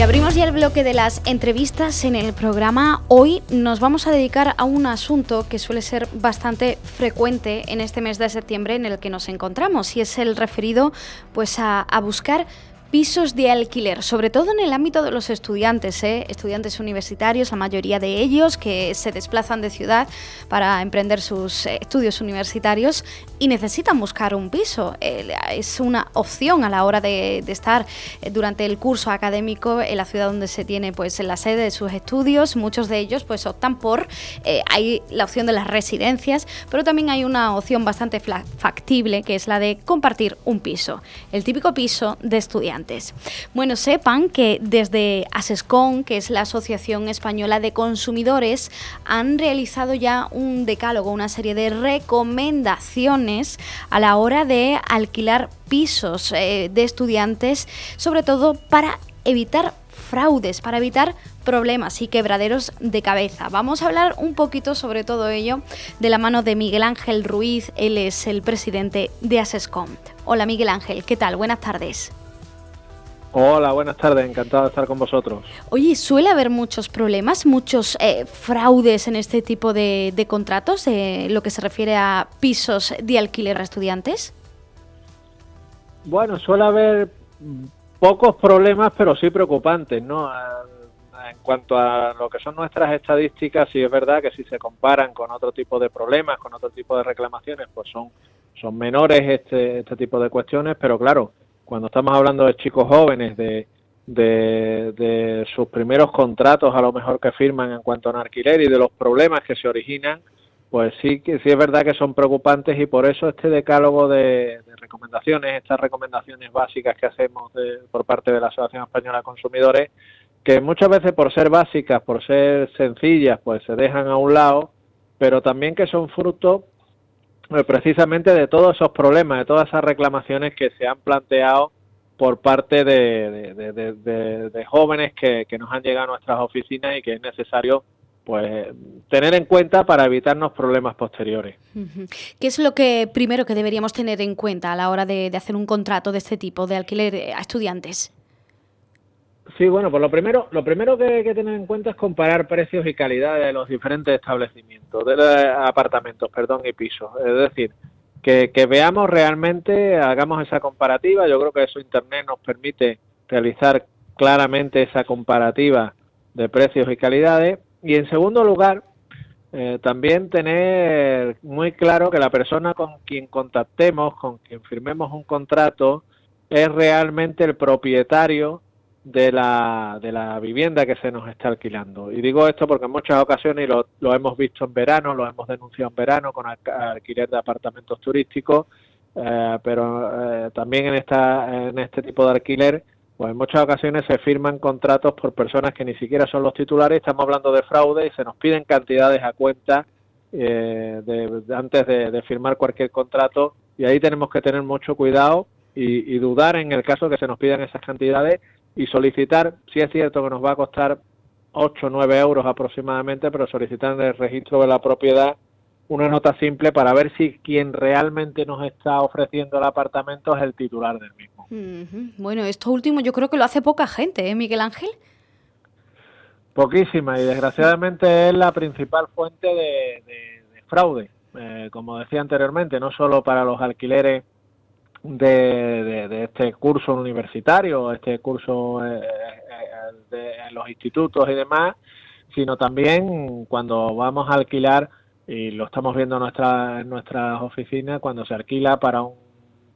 Y abrimos ya el bloque de las entrevistas en el programa. Hoy nos vamos a dedicar a un asunto que suele ser bastante frecuente en este mes de septiembre en el que nos encontramos y es el referido pues a, a buscar pisos de alquiler, sobre todo en el ámbito de los estudiantes, ¿eh? estudiantes universitarios, la mayoría de ellos que se desplazan de ciudad para emprender sus eh, estudios universitarios y necesitan buscar un piso. es una opción a la hora de, estar eh, durante el curso académico en la ciudad donde se tiene pues la sede de sus estudios. Muchos de ellos pues optan por hay la opción de las residencias, pero también hay una opción bastante factible que es la de compartir un piso, el típico piso de estudiantes. Bueno, sepan que desde ASESCON, que es la Asociación Española de Consumidores, han realizado ya un decálogo, una serie de recomendaciones a la hora de alquilar pisos eh, de estudiantes, sobre todo para evitar fraudes, para evitar problemas y quebraderos de cabeza. Vamos a hablar un poquito sobre todo ello de la mano de Miguel Ángel Ruiz, él es el presidente de ASESCOM. Hola Miguel Ángel, ¿qué tal? Buenas tardes. Hola, buenas tardes, encantado de estar con vosotros. Oye, ¿suele haber muchos problemas, muchos eh, fraudes en este tipo de, contratos, de lo que se refiere a pisos de alquiler a estudiantes? Bueno, suele haber pocos problemas, pero sí preocupantes, ¿no? En cuanto a lo que son nuestras estadísticas, sí es verdad que si se comparan con otro tipo de problemas, con otro tipo de reclamaciones, pues son, son menores este, este tipo de cuestiones, pero claro, cuando estamos hablando de chicos jóvenes, de, de, sus primeros contratos a lo mejor que firman en cuanto a alquiler y de los problemas que se originan, pues sí que sí es verdad que son preocupantes y por eso este decálogo de, recomendaciones, estas recomendaciones básicas que hacemos por parte de la Asociación Española de Consumidores, que muchas veces por ser básicas, por ser sencillas, pues se dejan a un lado, pero también que son fruto precisamente de todos esos problemas, de todas esas reclamaciones que se han planteado por parte de, jóvenes que, nos han llegado a nuestras oficinas y que es necesario pues tener en cuenta para evitarnos problemas posteriores. ¿Qué es lo que primero que deberíamos tener en cuenta a la hora de, hacer un contrato de este tipo de alquiler a estudiantes? Sí, bueno, pues lo primero, lo primero que hay que tener en cuenta es comparar precios y calidad de los diferentes establecimientos, de apartamentos, perdón, y pisos. Es decir, que, veamos realmente, hagamos esa comparativa. Yo creo que eso Internet nos permite realizar claramente esa comparativa de precios y calidades. Y en segundo lugar, eh, también tener muy claro que la persona con quien contactemos, con quien firmemos un contrato, es realmente el propietario de la, de la vivienda que se nos está alquilando. Y digo esto porque en muchas ocasiones, lo, lo hemos visto en verano, lo hemos denunciado en verano con alquiler de apartamentos turísticos, eh, pero eh, también en, esta, en este tipo de alquiler, pues en muchas ocasiones se firman contratos por personas que ni siquiera son los titulares, estamos hablando de fraude y se nos piden cantidades a cuenta eh, de, antes de, firmar cualquier contrato y ahí tenemos que tener mucho cuidado y, y dudar en el caso que se nos pidan esas cantidades y solicitar, si es cierto que nos va a costar 8 o 9 euros aproximadamente, pero solicitar en el registro de la propiedad una nota simple para ver si quien realmente nos está ofreciendo el apartamento es el titular del mismo. Bueno, esto último yo creo que lo hace poca gente, ¿eh, Miguel Ángel? Poquísima y desgraciadamente es la principal fuente de, fraude, eh, como decía anteriormente, no solo para los alquileres de, de, este curso universitario, este curso eh, eh, de, en los institutos y demás, sino también cuando vamos a alquilar, y lo estamos viendo en, nuestra, en nuestras oficinas, cuando se alquila para un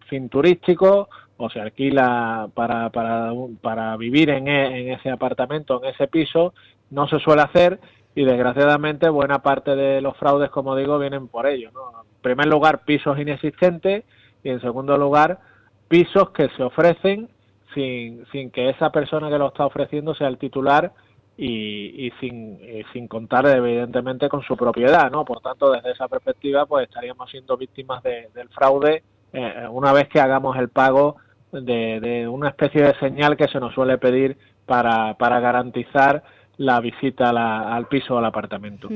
fin turístico o se alquila para, para, para vivir en, e, en ese apartamento, en ese piso, no se suele hacer y desgraciadamente buena parte de los fraudes, como digo, vienen por ello. ¿no? En primer lugar, pisos inexistentes y en segundo lugar pisos que se ofrecen sin, sin que esa persona que lo está ofreciendo sea el titular y, y sin, sin contar evidentemente con su propiedad, ¿no? Por tanto, desde esa perspectiva, pues estaríamos siendo víctimas del fraude eh, una vez que hagamos el pago de, de, una especie de señal que se nos suele pedir para, para garantizar la visita al piso o al apartamento.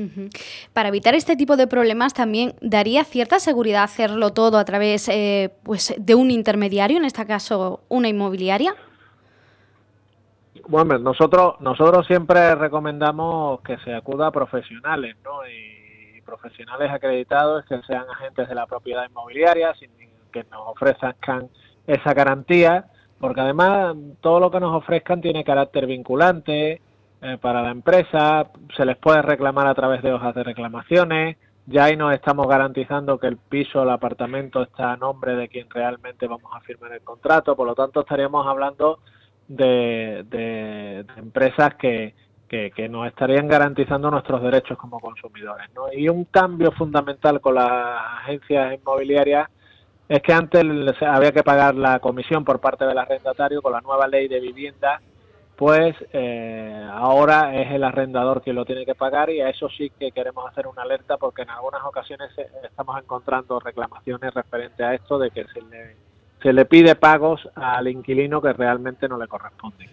Para evitar este tipo de problemas también daría cierta seguridad hacerlo todo a través eh, pues de un intermediario, en este caso una inmobiliaria. Bueno, nosotros, nosotros siempre recomendamos que se acuda a profesionales, ¿no? Y profesionales acreditados que sean agentes de la propiedad inmobiliaria, sin que nos ofrezcan esa garantía, porque además todo lo que nos ofrezcan tiene carácter vinculante eh, para la empresa, se les puede reclamar a través de hojas de reclamaciones, ya ahí nos estamos garantizando que el piso el apartamento está a nombre de quien realmente vamos a firmar el contrato, por lo tanto estaríamos hablando de, empresas que, que, nos estarían garantizando nuestros derechos como consumidores. ¿no? Y un cambio fundamental con las agencias inmobiliarias es que antes había que pagar la comisión por parte del arrendatario con la nueva ley de vivienda pues eh, ahora es el arrendador quien lo tiene que pagar y a eso sí que queremos hacer una alerta porque en algunas ocasiones eh, estamos encontrando reclamaciones referente a esto de que se le, se le pide pagos al inquilino que realmente no le corresponde.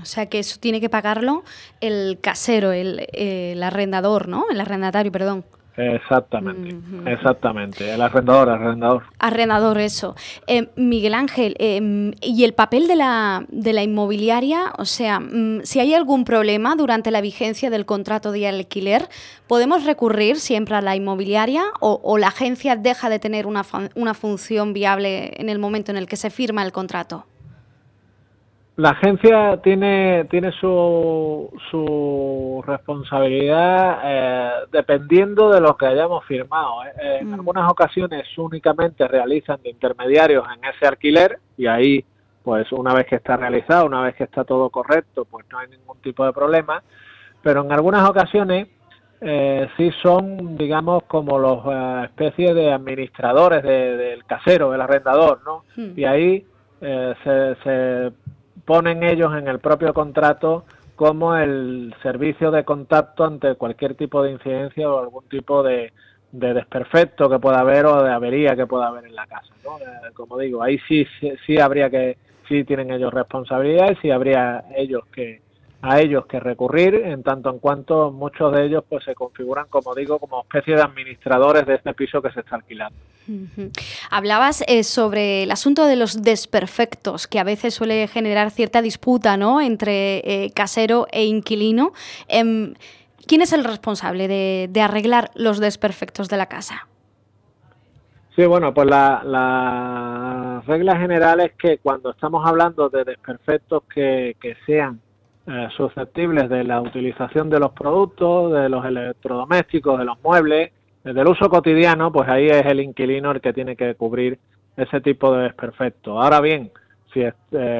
O sea que eso tiene que pagarlo el casero, el, el arrendador, ¿no? El arrendatario, perdón. Exactamente, exactamente. El arrendador, arrendador. Arrendador, eso. Eh, Miguel Ángel, em, ¿y el papel de la, de la inmobiliaria? O sea, mm, si hay algún problema durante la vigencia del contrato de alquiler, ¿podemos recurrir siempre a la inmobiliaria o, o la agencia deja de tener una, una función viable en el momento en el que se firma el contrato? La agencia tiene, tiene su, su responsabilidad eh, dependiendo de lo que hayamos firmado. ¿eh? En mm. algunas ocasiones únicamente realizan de intermediarios en ese alquiler y ahí, pues una vez que está realizado, una vez que está todo correcto, pues no hay ningún tipo de problema. Pero en algunas ocasiones eh, sí son, digamos, como los eh, especies de administradores del casero, del arrendador, ¿no? Hmm. Y ahí se, se ponen ellos en el propio contrato como el servicio de contacto ante cualquier tipo de incidencia o algún tipo de, desperfecto que pueda haber o de avería que pueda haber en la casa. ¿no? Eh, como digo, ahí sí, sí, sí habría que, sí tienen ellos responsabilidad y sí habría ellos que, a ellos que recurrir, en tanto en cuanto muchos de ellos pues se configuran, como digo, como especie de administradores de este piso que se está alquilando. Hablabas eh, sobre el asunto de los desperfectos, que a veces suele generar cierta disputa ¿no? entre eh, casero e inquilino. Em, ¿Quién es el responsable de, arreglar los desperfectos de la casa? Sí, bueno, pues la, la regla general es que cuando estamos hablando de desperfectos que, que sean eh, susceptibles de la utilización de los productos, de los electrodomésticos, de los muebles, del uso cotidiano, pues ahí es el inquilino el que tiene que cubrir ese tipo de desperfecto. Ahora bien, si eh,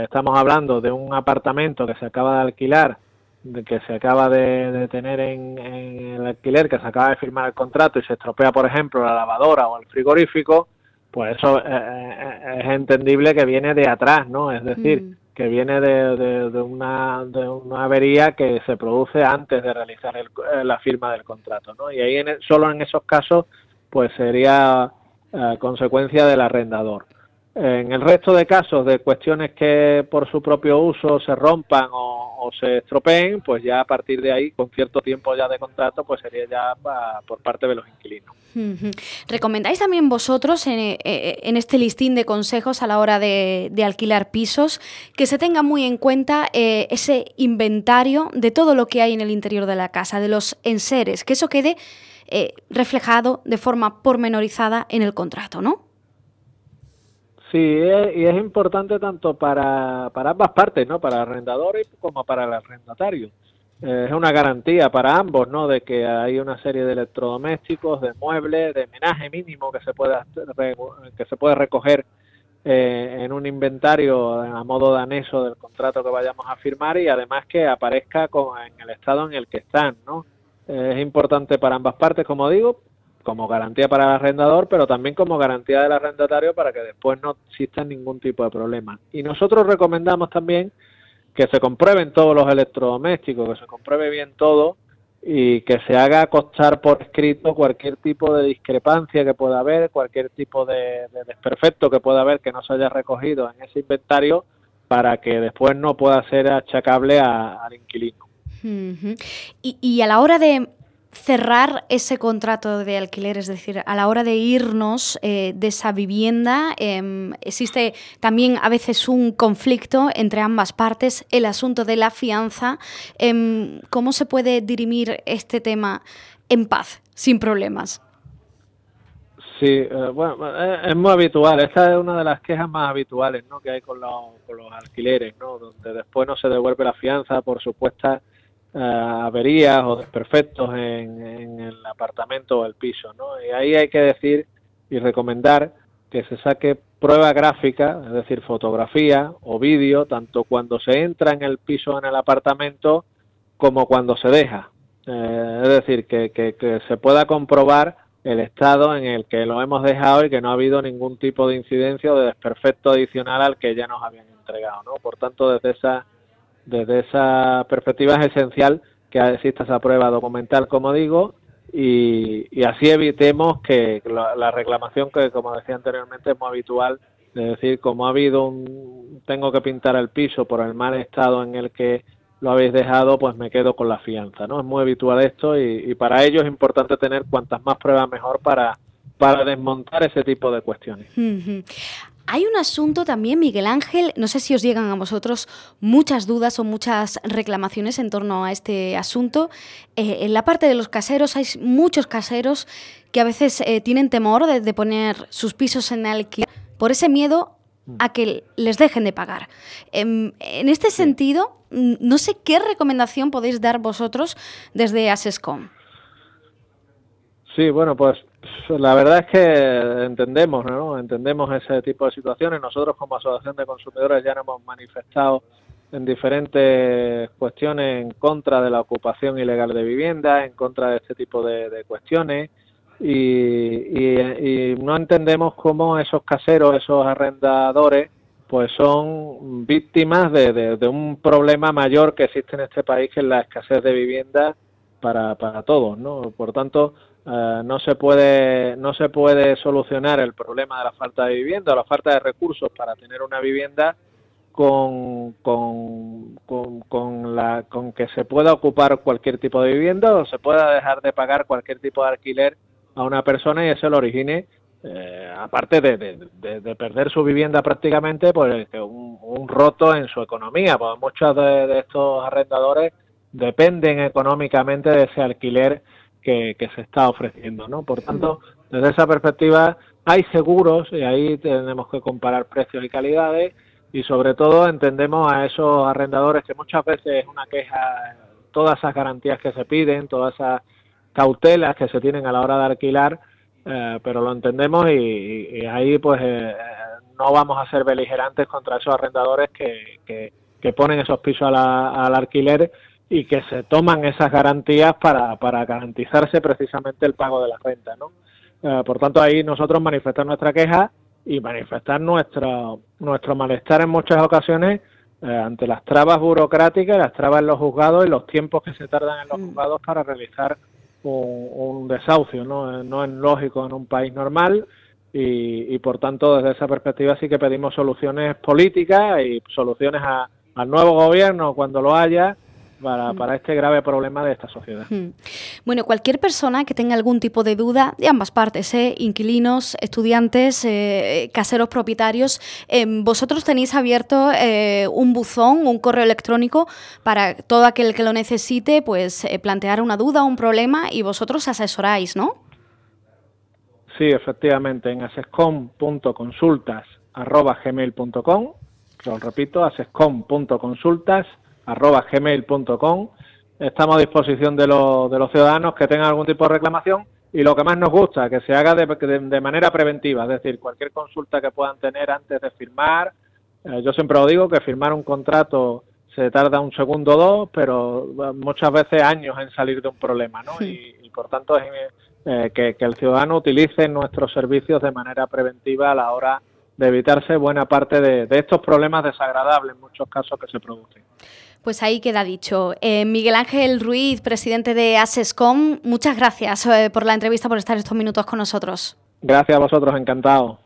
estamos hablando de un apartamento que se acaba de alquilar, de que se acaba de, tener en, el alquiler, que se acaba de firmar el contrato y se estropea, por ejemplo, la lavadora o el frigorífico, pues eso eh, es entendible que viene de atrás, ¿no? Es decir, mm que viene de, de, una, de una avería que se produce antes de realizar el, eh, la firma del contrato, ¿no? Y ahí en, solo en esos casos pues sería eh, consecuencia del arrendador. En el resto de casos de cuestiones que por su propio uso se rompan o, se estropeen, pues ya a partir de ahí, con cierto tiempo ya de contrato, pues sería ya por parte de los inquilinos. ¿Recomendáis también vosotros eh, eh, en, este listín de consejos a la hora de, alquilar pisos que se tenga muy en cuenta eh, ese inventario de todo lo que hay en el interior de la casa, de los enseres, que eso quede reflejado de forma pormenorizada en el contrato, ¿no? Sí, y es importante tanto para, para ambas partes, ¿no? Para el arrendador como para el arrendatario. Eh, es una garantía para ambos, ¿no? De que hay una serie de electrodomésticos, de muebles, de menaje mínimo que se pueda que se puede recoger eh, en un inventario a modo de anexo del contrato que vayamos a firmar y además que aparezca en el estado en el que están, ¿no? Eh, es importante para ambas partes, como digo, como garantía para el arrendador, pero también como garantía del arrendatario para que después no exista ningún tipo de problema. Y nosotros recomendamos también que se comprueben todos los electrodomésticos, que se compruebe bien todo y que se haga costar por escrito cualquier tipo de discrepancia que pueda haber, cualquier tipo de, desperfecto que pueda haber que no se haya recogido en ese inventario para que después no pueda ser achacable al inquilino. y a la hora de cerrar ese contrato de alquiler, es decir, a la hora de irnos eh, de esa vivienda, em, existe también a veces un conflicto entre ambas partes, el asunto de la fianza. Em, ¿Cómo se puede dirimir este tema en paz, sin problemas? Sí, eh, bueno, es, muy habitual. Esta es una de las quejas más habituales ¿no? que hay con los, con los alquileres, ¿no? donde después no se devuelve la fianza por supuestas uh, averías o desperfectos en, el apartamento o el piso. ¿no? Y ahí hay que decir y recomendar que se saque prueba gráfica, es decir, fotografía o vídeo, tanto cuando se entra en el piso en el apartamento como cuando se deja. Eh, es decir, que, que, que se pueda comprobar el estado en el que lo hemos dejado y que no ha habido ningún tipo de incidencia o de desperfecto adicional al que ya nos habían entregado, ¿no? Por tanto, desde esa desde esa perspectiva es esencial que exista esa prueba documental, como digo, y, y así evitemos que la, la, reclamación que, como decía anteriormente, es muy habitual, de decir, como ha habido un tengo que pintar el piso por el mal estado en el que lo habéis dejado, pues me quedo con la fianza, ¿no? Es muy habitual esto y, y para ello es importante tener cuantas más pruebas mejor para, para desmontar ese tipo de cuestiones. Hay un asunto también, Miguel Ángel, no sé si os llegan a vosotros muchas dudas o muchas reclamaciones en torno a este asunto. Eh, en la parte de los caseros hay muchos caseros que a veces eh, tienen temor de, de, poner sus pisos en alquiler por ese miedo a que les dejen de pagar. En, en este sentido, no sé qué recomendación podéis dar vosotros desde ASESCOM. Sí, bueno, pues la verdad es que entendemos, ¿no? Entendemos ese tipo de situaciones. Nosotros como Asociación de Consumidores ya nos hemos manifestado en diferentes cuestiones en contra de la ocupación ilegal de vivienda, en contra de este tipo de, cuestiones y, y, y, no entendemos cómo esos caseros, esos arrendadores, pues son víctimas de, de, de, un problema mayor que existe en este país, que es la escasez de vivienda para, para todos, ¿no? Por tanto, eh, no se puede no se puede solucionar el problema de la falta de vivienda o la falta de recursos para tener una vivienda con, con, con, con, la, con que se pueda ocupar cualquier tipo de vivienda o se pueda dejar de pagar cualquier tipo de alquiler a una persona y eso lo origine, eh, aparte de, de, de, de, perder su vivienda prácticamente, pues un, un roto en su economía, pues muchos de, estos arrendadores dependen económicamente de ese alquiler que, se está ofreciendo, ¿no? Por tanto, desde esa perspectiva hay seguros y ahí tenemos que comparar precios y calidades y sobre todo entendemos a esos arrendadores que muchas veces es una queja todas esas garantías que se piden, todas esas cautelas que se tienen a la hora de alquilar, eh, pero lo entendemos y, ahí pues eh, no vamos a ser beligerantes contra esos arrendadores que, que, que ponen esos pisos a la, al alquiler y que se toman esas garantías para, para garantizarse precisamente el pago de la renta, ¿no? Eh, por tanto, ahí nosotros manifestar nuestra queja y manifestar nuestro, nuestro malestar en muchas ocasiones eh, ante las trabas burocráticas, las trabas en los juzgados y los tiempos que se tardan en los juzgados para realizar un, un desahucio, ¿no? No es lógico en un país normal y, y, por tanto desde esa perspectiva sí que pedimos soluciones políticas y soluciones a, al nuevo gobierno cuando lo haya para, para, este grave problema de esta sociedad. Bueno, cualquier persona que tenga algún tipo de duda, de ambas partes, ¿eh? inquilinos, estudiantes, eh, caseros propietarios, eh, vosotros tenéis abierto eh, un buzón, un correo electrónico para todo aquel que lo necesite, pues plantear una duda, un problema y vosotros asesoráis, ¿no? Sí, efectivamente, en asescom.consultas.gmail.com lo repito, asescom.consultas arroba gmail.com. Estamos a disposición de, los, de los ciudadanos que tengan algún tipo de reclamación y lo que más nos gusta, que se haga de, de, de manera preventiva, es decir, cualquier consulta que puedan tener antes de firmar. Eh, yo siempre lo digo, que firmar un contrato se tarda un segundo o dos, pero muchas veces años en salir de un problema, ¿no? Sí. Y, y, por tanto es eh, que, que, el ciudadano utilice nuestros servicios de manera preventiva a la hora de evitarse buena parte de, de estos problemas desagradables en muchos casos que se producen. Pues ahí queda dicho. Eh, Miguel Ángel Ruiz, presidente de ASESCOM, muchas gracias eh, por la entrevista, por estar estos minutos con nosotros. Gracias a vosotros, encantado.